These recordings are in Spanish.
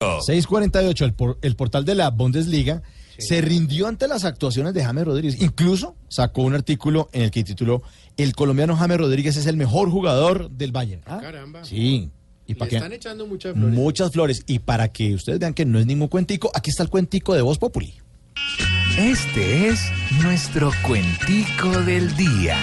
648, el, por- el portal de la Bundesliga se rindió ante las actuaciones de James Rodríguez. Incluso sacó un artículo en el que tituló El colombiano James Rodríguez es el mejor jugador del Bayern. ¿Ah? Caramba. Sí. ¿Y Le para qué? están echando muchas flores. Muchas flores. Y para que ustedes vean que no es ningún cuentico, aquí está el cuentico de Voz Populi. Este es nuestro cuentico del día.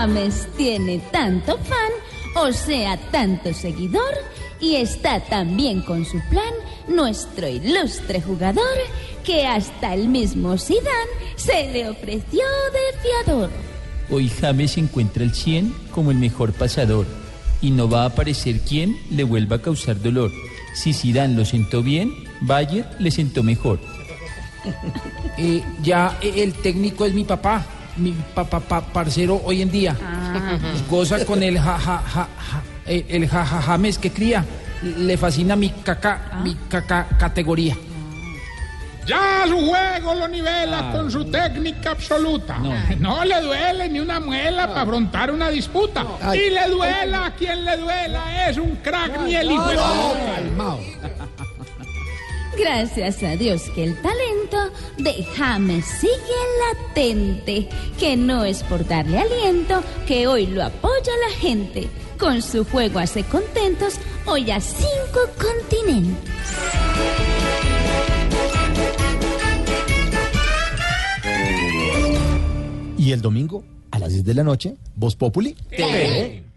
James tiene tanto fan, o sea, tanto seguidor, y está tan bien con su plan nuestro ilustre jugador que hasta el mismo Zidane se le ofreció de fiador. Hoy James encuentra el 100 como el mejor pasador y no va a aparecer quien le vuelva a causar dolor. Si Zidane lo sentó bien, Bayer le sentó mejor. Eh, ya eh, el técnico es mi papá, mi papá parcero hoy en día. Goza con el ja, ja, ja, ja, eh, el ja, ja, James que cría. Le fascina mi caca, mi caca categoría. Ya su juego lo nivela con su técnica absoluta. No. le duele ni una muela para afrontar una disputa. Y le duela a quien le duela, es un crack ni el hijo puta. Gracias a Dios que el talento de James sigue latente, que no es por darle aliento que hoy lo apoya la gente. Con su juego hace contentos hoy a cinco continentes. Y el domingo, a las 10 de la noche, Voz Populi. TV.